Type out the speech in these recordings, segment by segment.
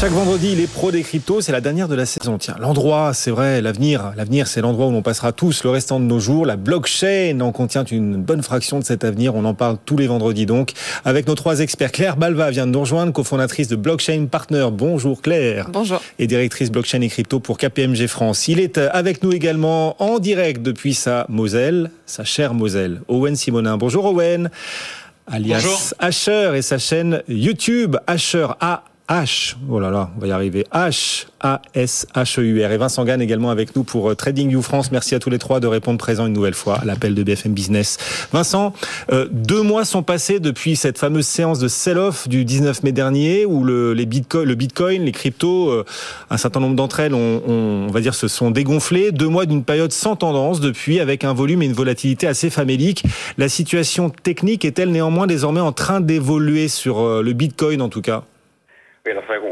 Chaque vendredi, les pros des cryptos, c'est la dernière de la saison. Tiens, l'endroit, c'est vrai, l'avenir, l'avenir, c'est l'endroit où l'on passera tous le restant de nos jours. La blockchain en contient une bonne fraction de cet avenir. On en parle tous les vendredis donc. Avec nos trois experts, Claire Balva vient de nous rejoindre, cofondatrice de Blockchain Partner. Bonjour Claire. Bonjour. Et directrice blockchain et crypto pour KPMG France. Il est avec nous également en direct depuis sa Moselle, sa chère Moselle. Owen Simonin. Bonjour Owen alias Asher et sa chaîne YouTube Asher A H, oh là là, on va y arriver, H, A-S-H-E-U-R. Et Vincent Gann également avec nous pour euh, Trading You France. Merci à tous les trois de répondre présent une nouvelle fois à l'appel de BFM Business. Vincent, euh, deux mois sont passés depuis cette fameuse séance de sell-off du 19 mai dernier où le, les bitcoin, le Bitcoin, les cryptos, euh, un certain nombre d'entre elles, ont, on, on va dire, se sont dégonflées. Deux mois d'une période sans tendance depuis avec un volume et une volatilité assez famélique. La situation technique est-elle néanmoins désormais en train d'évoluer sur le Bitcoin en tout cas?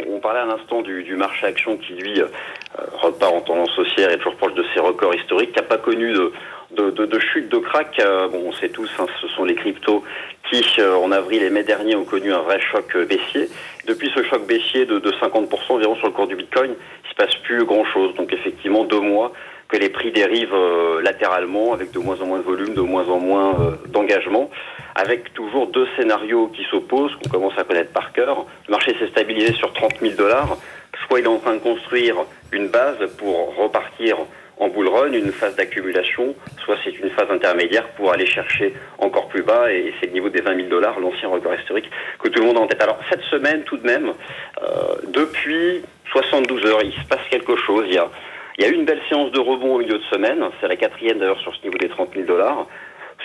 On, parlait à l'instant du, marché action qui, lui, euh, repart en tendance haussière et toujours proche de ses records historiques, qui n'a pas connu de, chute, de crack. Euh, bon, on sait tous, hein, ce sont les cryptos qui, euh, en avril et mai dernier, ont connu un vrai choc euh, baissier. Depuis ce choc baissier de, de 50% environ sur le cours du Bitcoin, il se passe plus grand-chose. Donc effectivement, deux mois que les prix dérivent euh, latéralement, avec de moins en moins de volume, de moins en moins euh, d'engagement, avec toujours deux scénarios qui s'opposent, qu'on commence à connaître par cœur. Le marché s'est stabilisé sur 30 000 dollars, soit il est en train de construire une base pour repartir en bull run, une phase d'accumulation, soit c'est une phase intermédiaire pour aller chercher encore plus bas, et c'est le niveau des 20 000 dollars, l'ancien record historique, que tout le monde a en tête. Alors cette semaine, tout de même, euh, depuis 72 heures, il se passe quelque chose. Il y a il y a eu une belle séance de rebond au milieu de semaine, c'est la quatrième d'ailleurs sur ce niveau des 30 000 dollars.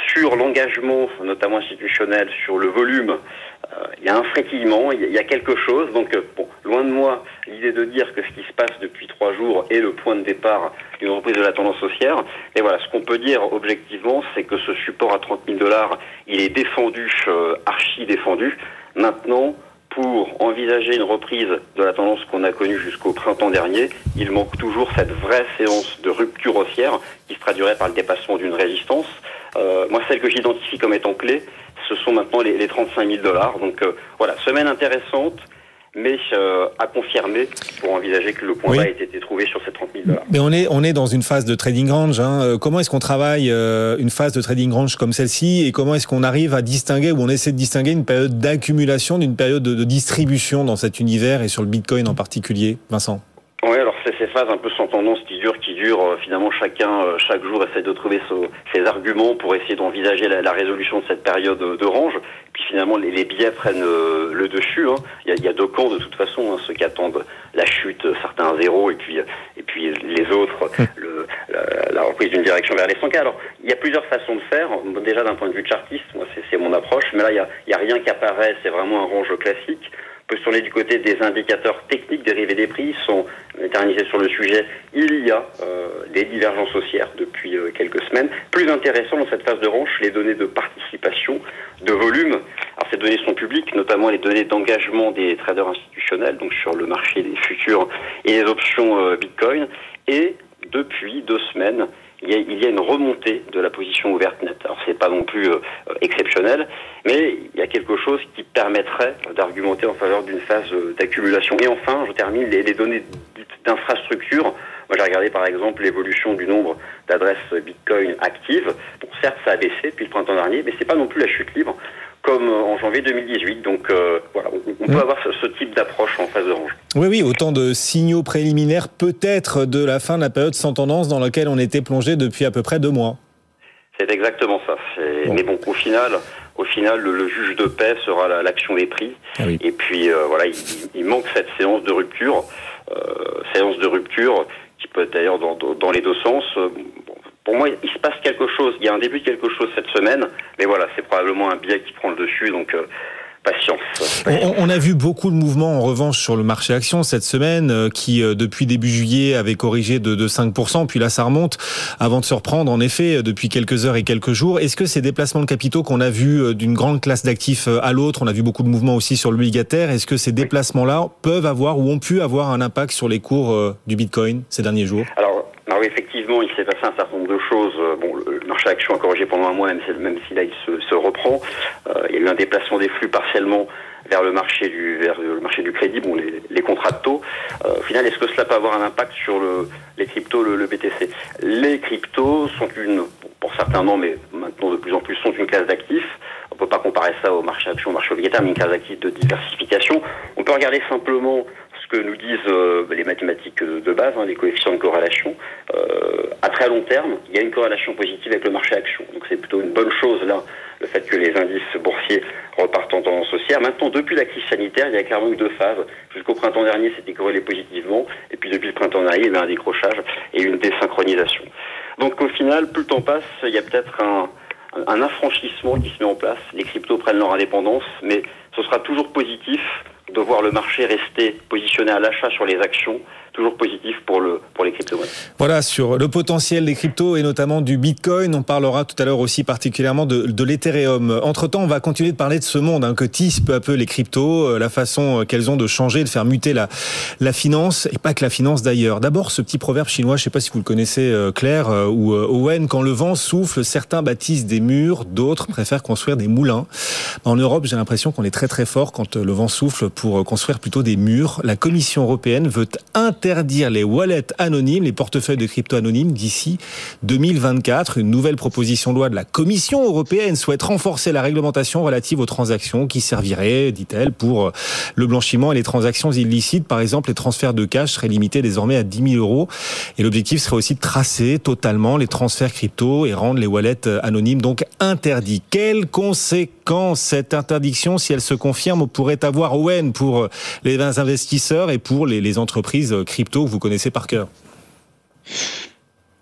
Sur l'engagement, notamment institutionnel, sur le volume, euh, il y a un frétillement, il y a quelque chose. Donc, euh, bon, loin de moi l'idée de dire que ce qui se passe depuis trois jours est le point de départ d'une reprise de la tendance haussière. Et voilà, ce qu'on peut dire objectivement, c'est que ce support à 30 000 dollars, il est défendu, euh, archi défendu. Maintenant, pour envisager une reprise de la tendance qu'on a connue jusqu'au printemps dernier, il manque toujours cette vraie séance de rupture haussière qui se traduirait par le dépassement d'une résistance. Euh, moi, celle que j'identifie comme étant clé, ce sont maintenant les, les 35 000 dollars. Donc euh, voilà, semaine intéressante mais euh, à confirmer pour envisager que le point bas ait été trouvé sur ces 30 000 dollars. Mais on est, on est dans une phase de trading range. Hein. Euh, comment est-ce qu'on travaille euh, une phase de trading range comme celle-ci et comment est-ce qu'on arrive à distinguer ou on essaie de distinguer une période d'accumulation d'une période de, de distribution dans cet univers et sur le Bitcoin en particulier, Vincent? Oui, alors c'est ces phases un peu sans tendance qui durent, qui durent. Euh, finalement, chacun, euh, chaque jour, essaie de trouver ses arguments pour essayer d'envisager la, la, résolution de cette période de range. Puis finalement, les, les billets prennent euh, le dessus. Hein. Il, y a, il, y a, deux camps de toute façon, hein, ceux qui attendent la chute, certains zéro, et puis et puis les autres, le, la, la, reprise d'une direction vers les 100K. Alors, il y a plusieurs façons de faire. Déjà d'un point de vue chartiste, moi c'est mon approche, mais là il y a, il y a rien qui apparaît. C'est vraiment un range classique peut se tourner du côté des indicateurs techniques dérivés des prix, sont éternisés sur le sujet. Il y a euh, des divergences haussières depuis euh, quelques semaines. Plus intéressant dans cette phase de range, les données de participation, de volume. Alors ces données sont publiques, notamment les données d'engagement des traders institutionnels, donc sur le marché des futurs et des options euh, Bitcoin. Et depuis deux semaines, il y, a, il y, a, une remontée de la position ouverte nette. Alors c'est pas non plus euh, exceptionnel, mais il y a quelque chose qui permettrait d'argumenter en faveur d'une phase d'accumulation. Et enfin, je termine les, les données d'infrastructure. Moi, j'ai regardé par exemple l'évolution du nombre d'adresses Bitcoin actives. Bon, certes, ça a baissé depuis le printemps dernier, mais c'est pas non plus la chute libre comme en janvier 2018. Donc euh, voilà, on, peut mmh. avoir ce, type d'approche en phase de range. Oui, oui, autant de signaux préliminaires peut-être de la fin de la période sans tendance dans laquelle on était plongé depuis à peu près deux mois. C'est exactement ça. Bon. Mais bon, au final, au final, le, le juge de paix sera l'action des prix. Ah oui. Et puis euh, voilà, il, il, manque cette séance de rupture, euh, séance de rupture qui peut être d'ailleurs dans, dans, les deux sens. Bon, pour moi, il se passe quelque chose. Il y a un début de quelque chose cette semaine, mais voilà, c'est probablement un biais qui prend le dessus. Donc, patience. On, a vu beaucoup de mouvements en revanche sur le marché action cette semaine euh, qui euh, depuis début juillet avait corrigé de, de 5%, puis là ça remonte avant de se reprendre en effet euh, depuis quelques heures et quelques jours. Est-ce que ces déplacements de capitaux qu'on a vu d'une grande classe d'actifs à l'autre, on a vu beaucoup de mouvements aussi sur l'obligataire, est-ce que ces déplacements-là peuvent avoir ou ont pu avoir un impact sur les cours du Bitcoin ces derniers jours? Alors, alors effectivement, il s'est passé un certain nombre de choses. Bon, marché action a corrigé pendant un mois, même si, même si là il se, reprend. Euh, il y a eu un déplacement des flux partiellement vers le marché du vers le marché du crédit, bon les, contrats de taux. Euh, au final, est-ce que cela peut avoir un impact sur le, les cryptos, le, le BTC Les cryptos sont une, pour certains non, mais maintenant de plus en plus sont une classe d'actifs. On peut pas comparer ça au marché action, au marché obligataire, mais une classe d'actifs de diversification. On peut regarder simplement que nous disent euh, les mathématiques de base, hein, les coefficients de corrélation. Euh, à très long terme, il y a une corrélation positive avec le marché action. Donc c'est plutôt une bonne chose là le fait que les indices boursiers repartent en tendance haussière. Maintenant, depuis la crise sanitaire, il y a clairement eu deux phases. Jusqu'au printemps dernier, c'était corrélé positivement, et puis depuis le printemps dernier, il y a un décrochage et une désynchronisation. Donc au final, plus le temps passe, il y a peut-être un affranchissement qui se met en place. Les cryptos prennent leur indépendance, mais ce sera toujours positif de voir le marché rester positionné à l'achat sur les actions toujours positif pour, le, pour les crypto-monnaies. Voilà, sur le potentiel des cryptos et notamment du Bitcoin, on parlera tout à l'heure aussi particulièrement de, l'Ethereum. Entre-temps, on va continuer de parler de ce monde hein, que tissent peu à peu les cryptos, euh, la façon euh, qu'elles ont de changer, de faire muter la, la finance, et pas que la finance d'ailleurs. D'abord, ce petit proverbe chinois, je ne sais pas si vous le connaissez euh, Claire ou Owen, quand le vent souffle, certains bâtissent des murs, d'autres préfèrent construire des moulins. En Europe, j'ai l'impression qu'on est très très fort quand le vent souffle pour construire plutôt des murs. La Commission européenne veut interdire les wallets anonymes, les portefeuilles de crypto anonymes d'ici 2024. Une nouvelle proposition de loi de la Commission européenne souhaite renforcer la réglementation relative aux transactions qui servirait, dit-elle, pour le blanchiment et les transactions illicites. Par exemple, les transferts de cash seraient limités désormais à 10 000 euros. Et l'objectif serait aussi de tracer totalement les transferts crypto et rendre les wallets anonymes donc interdits. Quelles conséquences cette interdiction, si elle se confirme, pourrait avoir Owen pour les investisseurs et pour les, entreprises crypto que vous connaissez par cœur?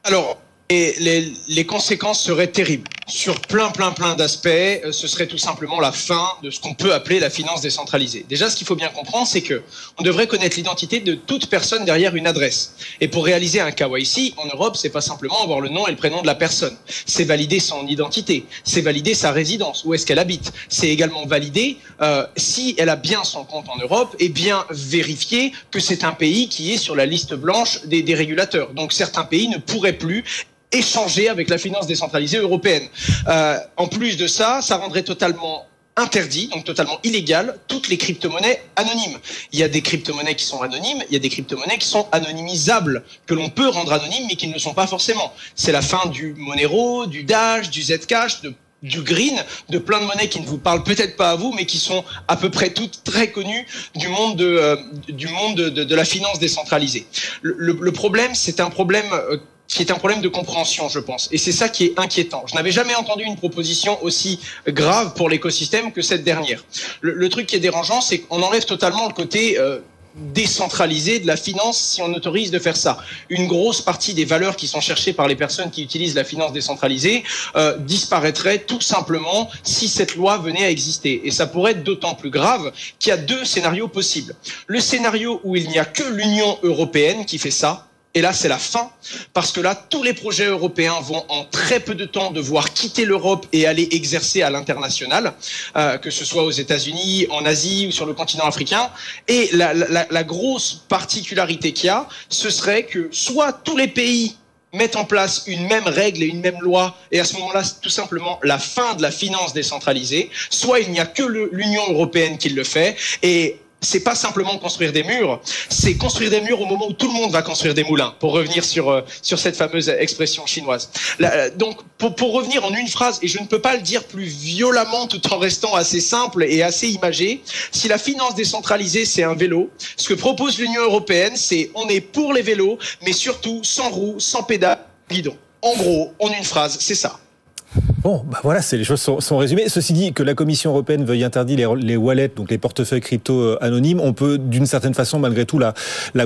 Alors, les, conséquences seraient terribles. Sur plein, plein, plein d'aspects, euh, ce serait tout simplement la fin de ce qu'on peut appeler la finance décentralisée. Déjà, ce qu'il faut bien comprendre, c'est que on devrait connaître l'identité de toute personne derrière une adresse. Et pour réaliser un KYC, en Europe, c'est pas simplement avoir le nom et le prénom de la personne. C'est valider son identité. C'est valider sa résidence, où est-ce qu'elle habite. C'est également valider euh, si elle a bien son compte en Europe et bien vérifier que c'est un pays qui est sur la liste blanche des, des régulateurs. Donc certains pays ne pourraient plus échanger avec la finance décentralisée européenne. Euh, en plus de ça, ça rendrait totalement interdit, donc totalement illégal, toutes les crypto-monnaies anonymes. Il y a des crypto-monnaies qui sont anonymes, il y a des crypto-monnaies qui sont anonymisables, que l'on peut rendre anonymes, mais qui ne le sont pas forcément. C'est la fin du Monero, du Dash, du Zcash, du green, de plein de monnaies qui ne vous parlent peut-être pas à vous, mais qui sont à peu près toutes très connues du monde de, euh, du monde de, de, de, la finance décentralisée. Le, le, le problème, c'est un problème euh, qui est un problème de compréhension, je pense. Et c'est ça qui est inquiétant. Je n'avais jamais entendu une proposition aussi grave pour l'écosystème que cette dernière. Le, truc qui est dérangeant, c'est qu'on enlève totalement le côté euh, décentralisé de la finance si on autorise de faire ça. Une grosse partie des valeurs qui sont cherchées par les personnes qui utilisent la finance décentralisée euh, disparaîtraient tout simplement si cette loi venait à exister. Et ça pourrait être d'autant plus grave qu'il y a deux scénarios possibles. Le scénario où il n'y a que l'Union européenne qui fait ça, et là, c'est la fin, parce que là, tous les projets européens vont en très peu de temps devoir quitter l'Europe et aller exercer à l'international, euh, que ce soit aux États-Unis, en Asie ou sur le continent africain. Et la, la, grosse particularité qu'il y a, ce serait que soit tous les pays mettent en place une même règle et une même loi, et à ce moment-là, c'est tout simplement la fin de la finance décentralisée, soit il n'y a que l'Union européenne qui le fait, et c'est pas simplement construire des murs, c'est construire des murs au moment où tout le monde va construire des moulins, pour revenir sur, euh, sur cette fameuse expression chinoise. Là, donc, pour, pour revenir en une phrase, et je ne peux pas le dire plus violemment tout en restant assez simple et assez imagé, si la finance décentralisée, c'est un vélo, ce que propose l'Union européenne, c'est on est pour les vélos, mais surtout sans roues, sans pédales, guidon. En gros, en une phrase, c'est ça. Bon, bah voilà, c'est les choses sont, résumées. Ceci dit, que la Commission européenne veuille interdire les, wallets, donc les portefeuilles crypto euh, anonymes, on peut d'une certaine façon malgré tout la,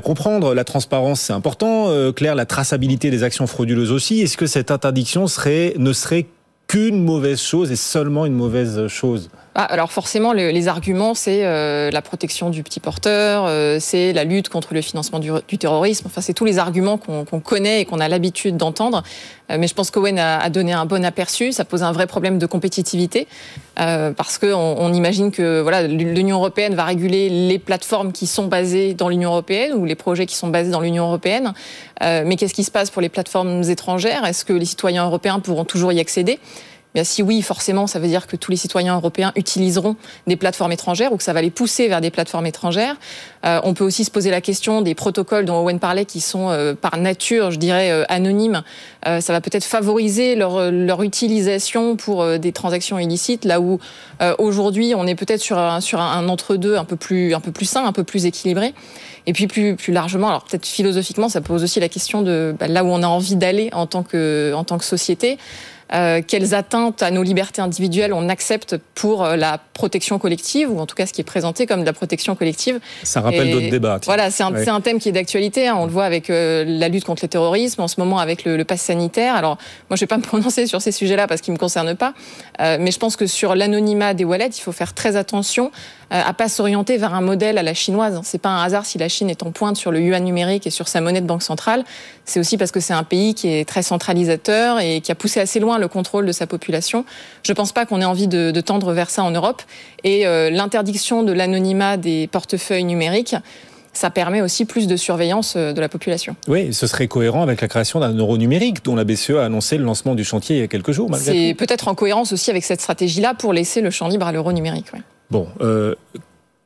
comprendre. La transparence, c'est important. Euh, Claire, la traçabilité des actions frauduleuses aussi. Est-ce que cette interdiction serait ne serait qu'une mauvaise chose et seulement une mauvaise chose? Ah, alors forcément, les arguments, c'est euh, la protection du petit porteur, euh, c'est la lutte contre le financement du, terrorisme. Enfin, c'est tous les arguments qu'on connaît et qu'on a l'habitude d'entendre. Euh, mais je pense qu'Owen a, donné un bon aperçu. Ça pose un vrai problème de compétitivité parce qu'on on imagine que l'Union européenne va réguler les plateformes qui sont basées dans l'Union européenne ou les projets qui sont basés dans l'Union européenne. mais qu'est-ce qui se passe pour les plateformes étrangères? Est-ce que les citoyens européens pourront toujours y accéder? Si oui, forcément, ça veut dire que tous les citoyens européens utiliseront des plateformes étrangères ou que ça va les pousser vers des plateformes étrangères. Euh, on peut aussi se poser la question des protocoles dont Owen parlait, qui sont euh, par nature, je dirais, euh, anonymes. ça va peut-être favoriser leur, utilisation pour des transactions illicites, là où aujourd'hui on est peut-être sur un, entre-deux un peu plus sain, un peu plus équilibré. Et puis plus, largement, alors peut-être philosophiquement, ça pose aussi la question de bah, là où on a envie d'aller en tant que société. Euh, quelles atteintes à nos libertés individuelles on accepte pour euh, la protection collective, ou en tout cas ce qui est présenté comme de la protection collective. Ça rappelle d'autres débats. Voilà, c'est un, un, thème qui est d'actualité. Hein. On le voit avec euh, la lutte contre le terrorisme, en ce moment avec le, le pass sanitaire. Alors, moi, je ne vais pas me prononcer sur ces sujets-là parce qu'ils ne me concernent pas, mais je pense que sur l'anonymat des wallets, il faut faire très attention à pas s'orienter vers un modèle à la chinoise. C'est pas un hasard si la Chine est en pointe sur le yuan numérique et sur sa monnaie de banque centrale. C'est aussi parce que c'est un pays qui est très centralisateur et qui a poussé assez loin le contrôle de sa population. Je ne pense pas qu'on ait envie de, tendre vers ça en Europe. Et euh, l'interdiction de l'anonymat des portefeuilles numériques, ça permet aussi plus de surveillance euh, de la population. Oui, ce serait cohérent avec la création d'un euro numérique dont la BCE a annoncé le lancement du chantier il y a quelques jours. C'est peut-être en cohérence aussi avec cette stratégie-là pour laisser le champ libre à l'euro numérique. Bon, euh,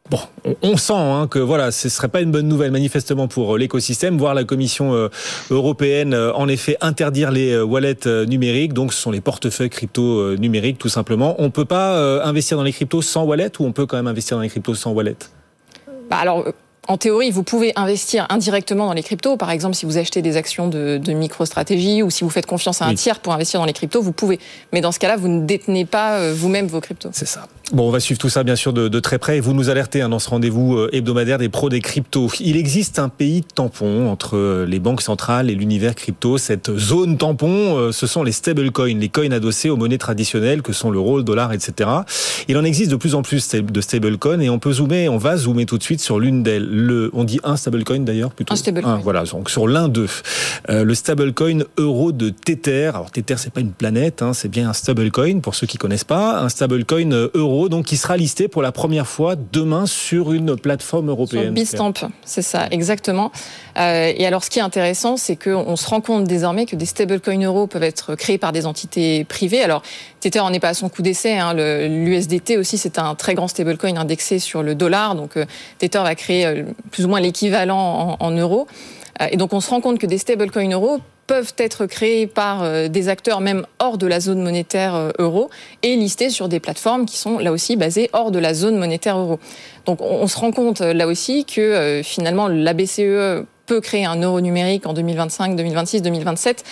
Bon, on sent hein, que voilà, ce serait pas une bonne nouvelle manifestement pour euh, l'écosystème, voir la Commission euh, européenne euh, en effet interdire les wallets numériques. Donc, ce sont les portefeuilles crypto numériques tout simplement. On peut pas investir dans les cryptos sans wallet ou on peut quand même investir dans les cryptos sans wallet bah alors, en théorie, vous pouvez investir indirectement dans les cryptos. Par exemple, si vous achetez des actions de, de micro-stratégie ou si vous faites confiance à un tiers pour investir dans les cryptos, vous pouvez. Mais dans ce cas-là, vous ne détenez pas vous-même vos cryptos. C'est ça. Bon, on va suivre tout ça bien sûr de, très près et vous nous alertez hein, dans ce rendez-vous euh, hebdomadaire des pros des cryptos. Il existe un pays tampon entre euh, les banques centrales et l'univers crypto. Cette zone tampon, euh, ce sont les stablecoins, les coins adossés aux monnaies traditionnelles que sont l'euro, le dollar, etc. Il en existe de plus en plus de stablecoins et on peut zoomer, on va zoomer tout de suite sur l'une d'elles. Le, on dit un stablecoin d'ailleurs plutôt. Un stablecoin. voilà, donc sur l'un d'eux. le stablecoin euro de Tether. Alors Tether, c'est pas une planète, hein, c'est bien un stablecoin pour ceux qui connaissent pas. Un stablecoin euro donc qui sera listé pour la première fois demain sur une plateforme européenne. Sur Bistamp, c'est ça, exactement. Euh, et alors, ce qui est intéressant, c'est qu'on se rend compte désormais que des stablecoins euros peuvent être créés par des entités privées. Alors, Tether n'en est pas à son coup d'essai. Hein. L'USDT aussi, c'est un très grand stablecoin indexé sur le dollar. Donc, euh, Tether va créer euh, plus ou moins l'équivalent en, en euros. Et donc, on se rend compte que des stablecoins euros peuvent être créés par euh, des acteurs même hors de la zone monétaire euh, euro et listés sur des plateformes qui sont là aussi basées hors de la zone monétaire euro. Donc on se rend compte euh, là aussi que finalement la BCE peut créer un euro numérique en 2025, 2026, 2027.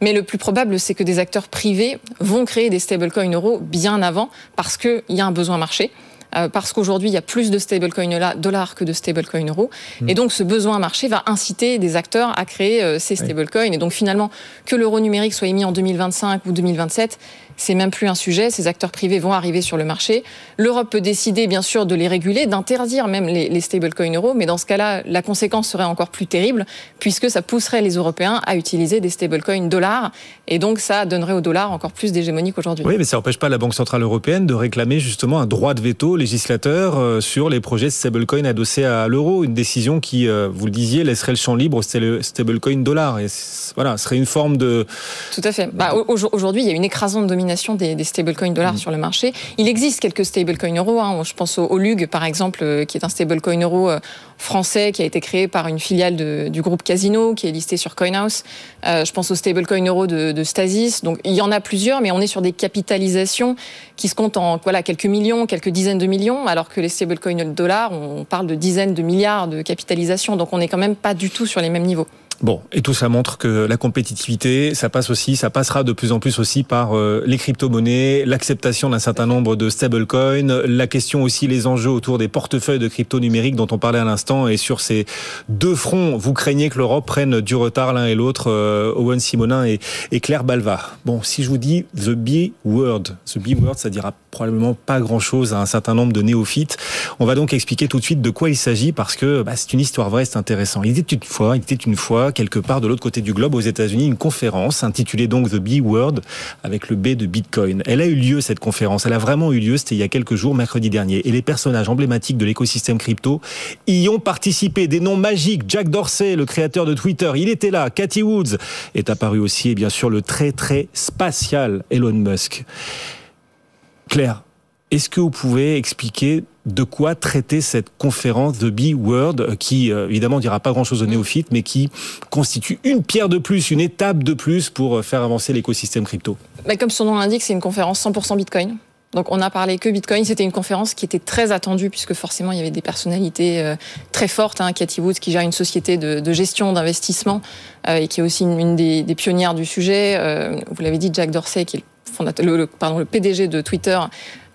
Mais le plus probable, c'est que des acteurs privés vont créer des stablecoins euros bien avant parce qu'il y a un besoin marché. Euh, parce qu'aujourd'hui, il y a plus de stablecoins dollars que de stablecoins euros. Hmm. Et donc, ce besoin marché va inciter des acteurs à créer euh, ces stablecoins. Et donc, finalement, que l'euro numérique soit émis en 2025 ou 2027, c'est même plus un sujet. Ces acteurs privés vont arriver sur le marché. L'Europe peut décider, bien sûr, de les réguler, d'interdire même les, les stablecoins euros. Mais dans ce cas-là, la conséquence serait encore plus terrible, puisque ça pousserait les Européens à utiliser des stablecoins dollars. Et donc, ça donnerait au dollar encore plus d'hégémonie qu'aujourd'hui. Oui, mais ça n'empêche pas la Banque Centrale Européenne de réclamer justement un droit de veto législateur euh, sur les projets de stablecoin adossés à l'euro. Une décision qui, euh, vous le disiez, laisserait le champ libre au stablecoin dollar. Et voilà, ce serait une forme de. Tout à fait. Bah, aujourd'hui, il y a une écrasante domination des, des stablecoins dollars mm. sur le marché. Il existe quelques stablecoins euros. Hein. Je pense au, LUG, par exemple, euh, qui est un stablecoin euro euh, français qui a été créé par une filiale du groupe Casino, qui est listé sur CoinHouse. Euh, je pense au stablecoin euro de, Stasis. Donc il y en a plusieurs, mais on est sur des capitalisations qui se comptent en voilà, quelques millions, quelques dizaines de millions, alors que les stablecoins dollars, on parle de dizaines de milliards de capitalisation. Donc on n'est quand même pas du tout sur les mêmes niveaux. Bon, et tout ça montre que la compétitivité, ça passe aussi, ça passera de plus en plus aussi par euh, les crypto-monnaies, l'acceptation d'un certain nombre de stablecoins, la question aussi, les enjeux autour des portefeuilles de crypto numériques dont on parlait à l'instant. Et sur ces deux fronts, vous craignez que l'Europe prenne du retard l'un et l'autre, euh, Owen Simonin et, et, Claire Balva. Bon, si je vous dis the B word, the B word, ça dira probablement pas grand-chose à un certain nombre de néophytes. On va donc expliquer tout de suite de quoi il s'agit parce que bah, c'est une histoire vraie, c'est intéressant. Il était une fois, il était une fois quelque part de l'autre côté du globe, aux États-Unis, une conférence intitulée donc The B Word, avec le B de Bitcoin. Elle a eu lieu, cette conférence. Elle a vraiment eu lieu, c'était il y a quelques jours, mercredi dernier. Et les personnages emblématiques de l'écosystème crypto y ont participé. Des noms magiques. Jack Dorsey, le créateur de Twitter, il était là. Cathy Woods est apparu aussi. Et bien sûr, le très, très spatial Elon Musk. Claire, est-ce que vous pouvez expliquer de quoi traiter cette conférence de B-Word, euh, qui euh, évidemment dira pas grand-chose aux néophytes, mais qui constitue une pierre de plus, une étape de plus pour euh, faire avancer l'écosystème crypto? Bah, Comme son nom l'indique, c'est une conférence 100% Bitcoin. Donc on a parlé que Bitcoin, c'était une conférence qui était très attendue puisque forcément il y avait des personnalités très fortes. Hein, Cathy Woods qui gère une société de, gestion d'investissement et qui est aussi une, des, pionnières du sujet. vous l'avez dit, Jack Dorsey qui est le, le PDG de Twitter,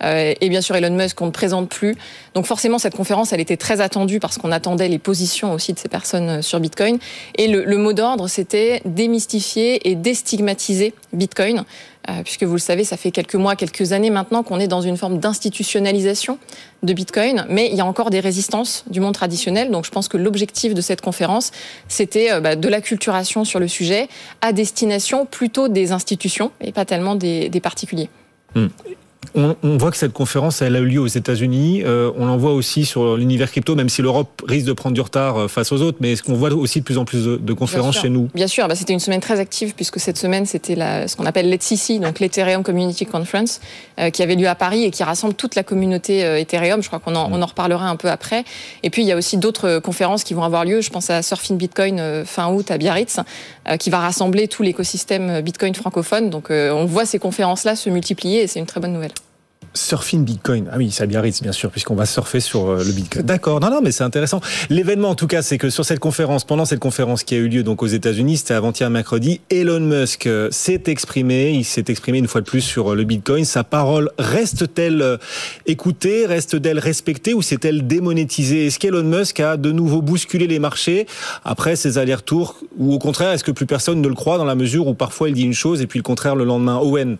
et bien sûr Elon Musk qu'on ne présente plus. Donc forcément, cette conférence, elle était très attendue parce qu'on attendait les positions aussi de ces personnes euh, sur Bitcoin. Et le, mot d'ordre, c'était démystifier et déstigmatiser Bitcoin. Euh, puisque vous le savez, ça fait quelques mois, quelques années maintenant qu'on est dans une forme d'institutionnalisation de Bitcoin, mais il y a encore des résistances du monde traditionnel. Donc je pense que l'objectif de cette conférence, c'était euh, bah, de l'acculturation sur le sujet à destination plutôt des institutions et pas tellement des, particuliers. Hmm. On, voit que cette conférence, elle a eu lieu aux États-Unis. Euh, on en voit aussi sur l'univers crypto, même si l'Europe risque de prendre du retard euh, face aux autres. Mais est-ce qu'on voit aussi de plus en plus de, conférences chez nous? Bien sûr, bah, c'était une semaine très active puisque cette semaine, c'était ce qu'on appelle l'ETHCC, donc l'Ethereum Community Conference, euh, qui avait lieu à Paris et qui rassemble toute la communauté Ethereum. Je crois qu'on en, on en reparlera un peu après. Et puis, il y a aussi d'autres conférences qui vont avoir lieu. Je pense à Surfing Bitcoin fin août à Biarritz, qui va rassembler tout l'écosystème Bitcoin francophone. Donc, on voit ces conférences-là se multiplier et c'est une très bonne nouvelle. Surfing Bitcoin. Ah oui, ça Biarritz, bien sûr, puisqu'on va surfer sur euh, le Bitcoin. D'accord. Non, non, mais c'est intéressant. L'événement, en tout cas, c'est que sur cette conférence, pendant cette conférence qui a eu lieu donc aux États-Unis, c'était avant-hier mercredi, Elon Musk euh, s'est exprimé. Il s'est exprimé une fois de plus sur euh, le Bitcoin. Sa parole reste-t-elle écoutée, reste-t-elle respectée ou s'est-elle démonétisée? Est-ce qu'Elon Musk a de nouveau bousculé les marchés après ses allers-retours? Ou au contraire, est-ce que plus personne ne le croit dans la mesure où parfois il dit une chose et puis le contraire le lendemain? Owen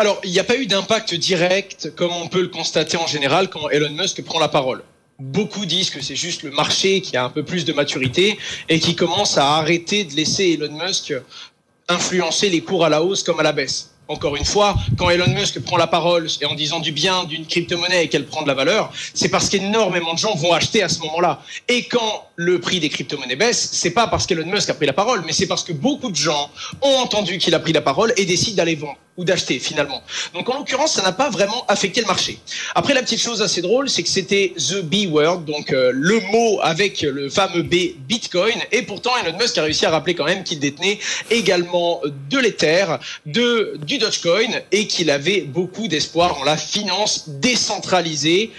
alors, il n'y a pas eu d'impact direct, comme on peut le constater en général quand Elon Musk prend la parole. Beaucoup disent que c'est juste le marché qui a un peu plus de maturité et qui commence à arrêter de laisser Elon Musk influencer les cours à la hausse comme à la baisse. Encore une fois, quand Elon Musk prend la parole et en disant du bien d'une crypto-monnaie et qu'elle prend de la valeur, c'est parce qu'énormément de gens vont acheter à ce moment-là. Et quand le prix des crypto-monnaies baisse, c'est pas parce qu'Elon Musk a pris la parole, mais c'est parce que beaucoup de gens ont entendu qu'il a pris la parole et décident d'aller vendre ou d'acheter finalement. Donc en l'occurrence, ça n'a pas vraiment affecté le marché. Après, la petite chose assez drôle, c'est que c'était the B word, donc euh, le mot avec le fameux B Bitcoin, et pourtant Elon Musk a réussi à rappeler quand même qu'il détenait également de l'Ether, du Dogecoin, et qu'il avait beaucoup d'espoir en la finance décentralisée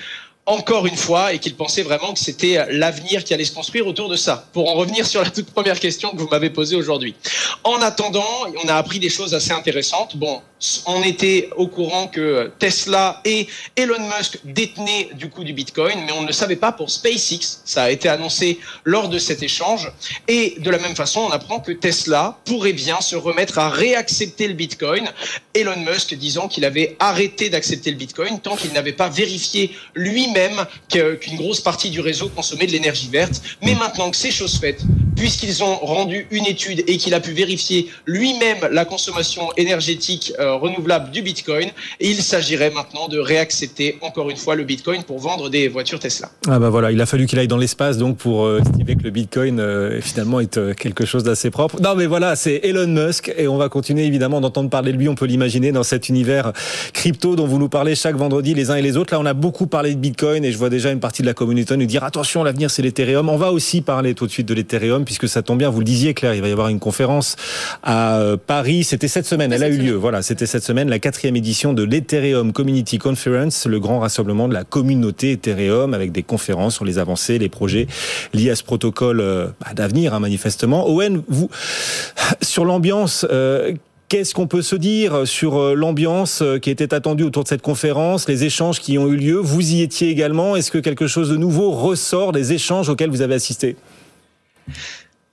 encore une fois et qu'il pensait vraiment que c'était l'avenir qui allait se construire autour de ça. Pour en revenir sur la toute première question que vous m'avez posée aujourd'hui. En attendant, on a appris des choses assez intéressantes. Bon, on était au courant que Tesla et Elon Musk détenaient du coup du Bitcoin, mais on ne le savait pas pour SpaceX. Ça a été annoncé lors de cet échange. Et de la même façon, on apprend que Tesla pourrait bien se remettre à réaccepter le Bitcoin. Elon Musk disant qu'il avait arrêté d'accepter le Bitcoin tant qu'il n'avait pas vérifié lui-même qu'une grosse partie du réseau consommait de l'énergie verte. Mais maintenant que c'est chose faite, puisqu'ils ont rendu une étude et qu'il a pu vérifier lui-même la consommation énergétique euh, renouvelable du Bitcoin, il s'agirait maintenant de réaccepter encore une fois le Bitcoin pour vendre des voitures Tesla. Ah bah voilà, il a fallu qu'il aille dans l'espace donc pour euh, estimer que le Bitcoin euh, finalement est quelque chose d'assez propre. Non mais voilà, c'est Elon Musk et on va continuer évidemment d'entendre parler de lui, on peut l'imaginer dans cet univers crypto dont vous nous parlez chaque vendredi les uns et les autres. Là, on a beaucoup parlé de Bitcoin et je vois déjà une partie de la communauté nous dire attention, l'avenir c'est l'Ethereum. On va aussi parler tout de suite de l'Ethereum puisque ça tombe bien, vous le disiez Claire, il va y avoir une conférence à euh, Paris. C'était cette semaine, elle a eu lieu. Voilà, c'était cette semaine, la quatrième édition de l'Ethereum Community Conference, le grand rassemblement de la communauté Ethereum avec des conférences sur les avancées, les projets liés à ce protocole euh, bah, d'avenir, hein, manifestement. Owen, vous, sur l'ambiance, euh, Qu'est-ce qu'on peut se dire sur euh, l'ambiance qui était attendue autour de cette conférence, les échanges qui ont eu lieu? Vous y étiez également. Est-ce que quelque chose de nouveau ressort des échanges auxquels vous avez assisté?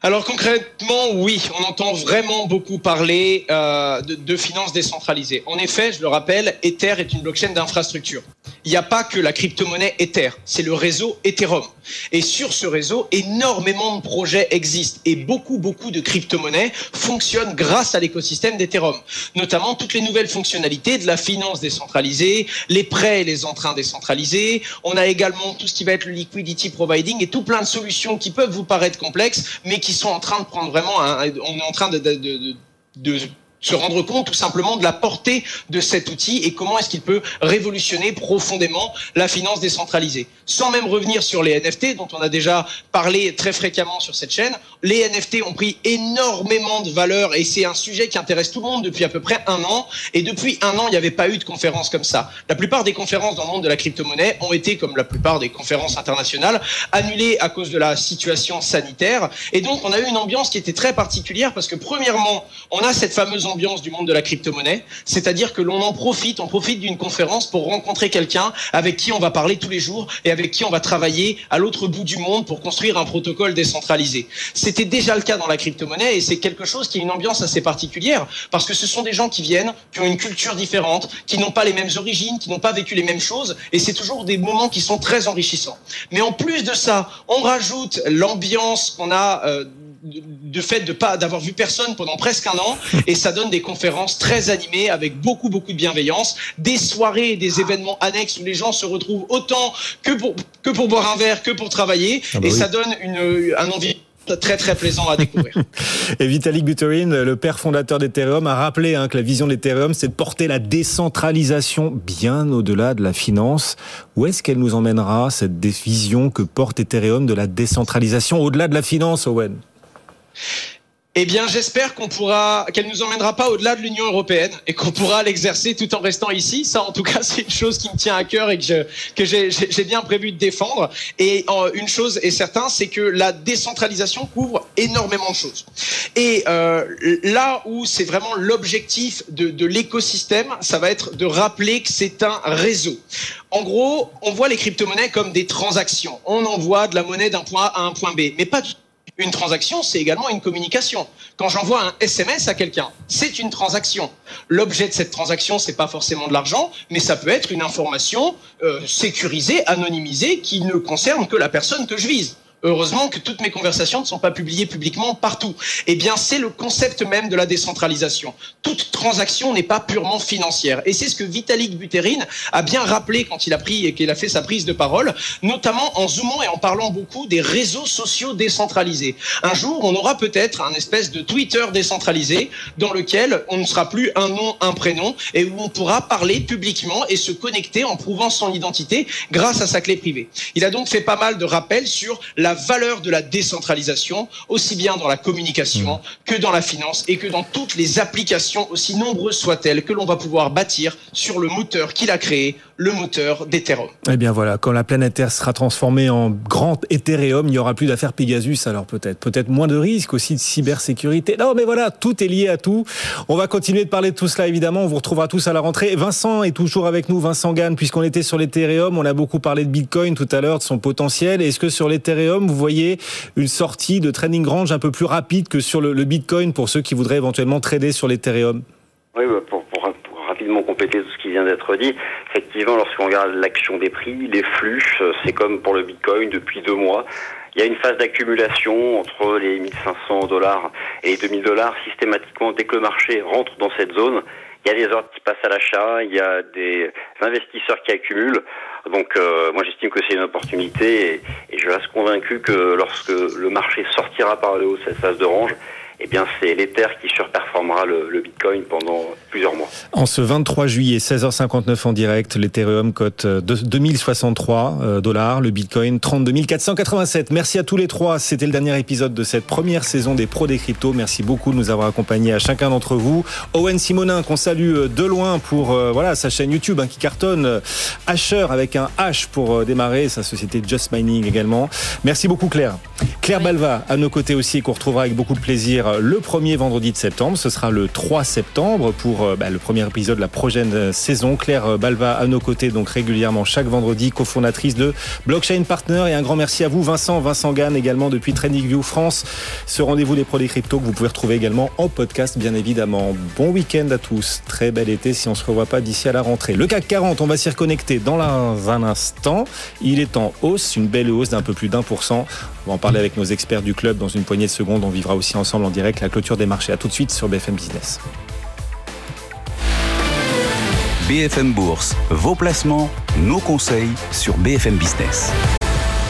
Alors concrètement, oui, on entend vraiment beaucoup parler euh, de, finances décentralisées. En effet, je le rappelle, Ether est une blockchain d'infrastructure. Il n'y a pas que la crypto-monnaie Ether, c'est le réseau Ethereum. Et sur ce réseau, énormément de projets existent et beaucoup, beaucoup de crypto-monnaies fonctionnent grâce à l'écosystème d'Ethereum. Notamment toutes les nouvelles fonctionnalités de la finance décentralisée, les prêts et les emprunts décentralisés. On a également tout ce qui va être le liquidity providing et tout plein de solutions qui peuvent vous paraître complexes, mais qui sont en train de prendre vraiment, un, on est en train de, de, de, de se rendre compte tout simplement de la portée de cet outil et comment est-ce qu'il peut révolutionner profondément la finance décentralisée. Sans même revenir sur les NFT dont on a déjà parlé très fréquemment sur cette chaîne, les NFT ont pris énormément de valeur et c'est un sujet qui intéresse tout le monde depuis à peu près un an. Et depuis un an, il n'y avait pas eu de conférence comme ça. La plupart des conférences dans le monde de la crypto-monnaie ont été, comme la plupart des conférences internationales, annulées à cause de la situation sanitaire. Et donc, on a eu une ambiance qui était très particulière parce que premièrement, on a cette fameuse du monde de la crypto-monnaie, c'est-à-dire que l'on en profite, on profite d'une conférence pour rencontrer quelqu'un avec qui on va parler tous les jours et avec qui on va travailler à l'autre bout du monde pour construire un protocole décentralisé. C'était déjà le cas dans la crypto-monnaie et c'est quelque chose qui a une ambiance assez particulière parce que ce sont des gens qui viennent, qui ont une culture différente, qui n'ont pas les mêmes origines, qui n'ont pas vécu les mêmes choses et c'est toujours des moments qui sont très enrichissants. Mais en plus de ça, on rajoute l'ambiance qu'on a euh, de fait de pas d'avoir vu personne pendant presque un an et ça donne des conférences très animées avec beaucoup beaucoup de bienveillance, des soirées, des événements annexes où les gens se retrouvent autant que pour que pour boire un verre que pour travailler ah bah et oui. ça donne une un envie très très plaisant à découvrir. Et Vitalik Buterin, le père fondateur d'Ethereum, a rappelé hein, que la vision d'Ethereum, c'est de porter la décentralisation bien au-delà de la finance. Où est-ce qu'elle nous emmènera, cette vision que porte Ethereum de la décentralisation au-delà de la finance, Owen? Eh bien, j'espère qu'on pourra, qu'elle nous emmènera pas au-delà de l'Union européenne et qu'on pourra l'exercer tout en restant ici. Ça, en tout cas, c'est une chose qui me tient à cœur et que j'ai bien prévu de défendre. Et une chose est certaine, c'est que la décentralisation couvre énormément de choses. Et euh, là où c'est vraiment l'objectif de, de l'écosystème, ça va être de rappeler que c'est un réseau. En gros, on voit les crypto-monnaies comme des transactions. On envoie de la monnaie d'un point A à un point B, mais pas du une transaction, c'est également une communication. Quand j'envoie un SMS à quelqu'un, c'est une transaction. L'objet de cette transaction, c'est pas forcément de l'argent, mais ça peut être une information euh, sécurisée, anonymisée, qui ne concerne que la personne que je vise. Heureusement que toutes mes conversations ne sont pas publiées publiquement partout. Eh bien, c'est le concept même de la décentralisation. Toute transaction n'est pas purement financière. Et c'est ce que Vitalik Buterin a bien rappelé quand il a pris et qu'il a fait sa prise de parole, notamment en zoomant et en parlant beaucoup des réseaux sociaux décentralisés. Un jour, on aura peut-être un espèce de Twitter décentralisé dans lequel on ne sera plus un nom, un prénom et où on pourra parler publiquement et se connecter en prouvant son identité grâce à sa clé privée. Il a donc fait pas mal de rappels sur la valeur de la décentralisation, aussi bien dans la communication mmh. que dans la finance et que dans toutes les applications, aussi nombreuses soient-elles, que l'on va pouvoir bâtir sur le moteur qu'il a créé, le moteur d'Ethereum. Eh bien voilà, quand la planète Terre sera transformée en grand Ethereum, il n'y aura plus d'affaires Pegasus, alors peut-être. Peut-être moins de risques aussi de cybersécurité. Non mais voilà, tout est lié à tout. On va continuer de parler de tout cela évidemment, on vous retrouvera tous à la rentrée. Vincent est toujours avec nous, Vincent Gann, puisqu'on était sur l'Ethereum, on a beaucoup parlé de Bitcoin tout à l'heure, de son potentiel. Est-ce que sur l'Ethereum, vous voyez une sortie de trading range un peu plus rapide que sur le, le Bitcoin pour ceux qui voudraient éventuellement trader sur l'Ethereum? Oui, bah pour, rapidement compléter tout ce qui vient d'être dit, effectivement, lorsqu'on regarde l'action des prix, les flux, c'est comme pour le Bitcoin depuis deux mois. Il y a une phase d'accumulation entre les 1500 dollars et les 2000 dollars systématiquement dès que le marché rentre dans cette zone. Il y a des ordres qui passent à l'achat, il y a des investisseurs qui accumulent. Donc euh, moi j'estime que c'est une opportunité et, et, je reste convaincu que lorsque le marché sortira par le haut cette phase de range, eh bien c'est l'Ether qui surperformera le, Bitcoin pendant plusieurs mois. En ce 23 juillet, 16h59 en direct, l'Ethereum cote 2063 euh, dollars, le Bitcoin 32 487. Merci à tous les trois. C'était le dernier épisode de cette première saison des pros des cryptos. Merci beaucoup de nous avoir accompagnés à chacun d'entre vous. Owen Simonin qu'on salue euh, de loin pour euh, voilà sa chaîne YouTube hein, qui cartonne. Asher avec un H pour démarrer sa société Just Mining également. Merci beaucoup Claire. Claire Balva à nos côtés aussi qu'on retrouvera avec beaucoup de plaisir le premier vendredi de septembre. Ce sera le 3 septembre pour euh, bah, le premier épisode de la prochaine euh, saison. Claire euh, Balva à nos côtés donc régulièrement chaque vendredi, cofondatrice de Blockchain Partner. Et un grand merci à vous Vincent, Vincent Gann également depuis TradingView France. Ce rendez-vous des pros des cryptos que vous pouvez retrouver également en podcast bien évidemment. Bon week-end à tous, très bel été si on se revoit pas d'ici à la rentrée. Le CAC 40, on va s'y reconnecter dans un instant. Il est en hausse, une belle hausse d'un peu plus d'un pour cent. On va en parler avec nos experts du club dans une poignée de secondes. On vivra aussi ensemble en direct la clôture des marchés. À tout de suite sur BFM Business. BFM Bourse, vos placements, nos conseils sur BFM Business.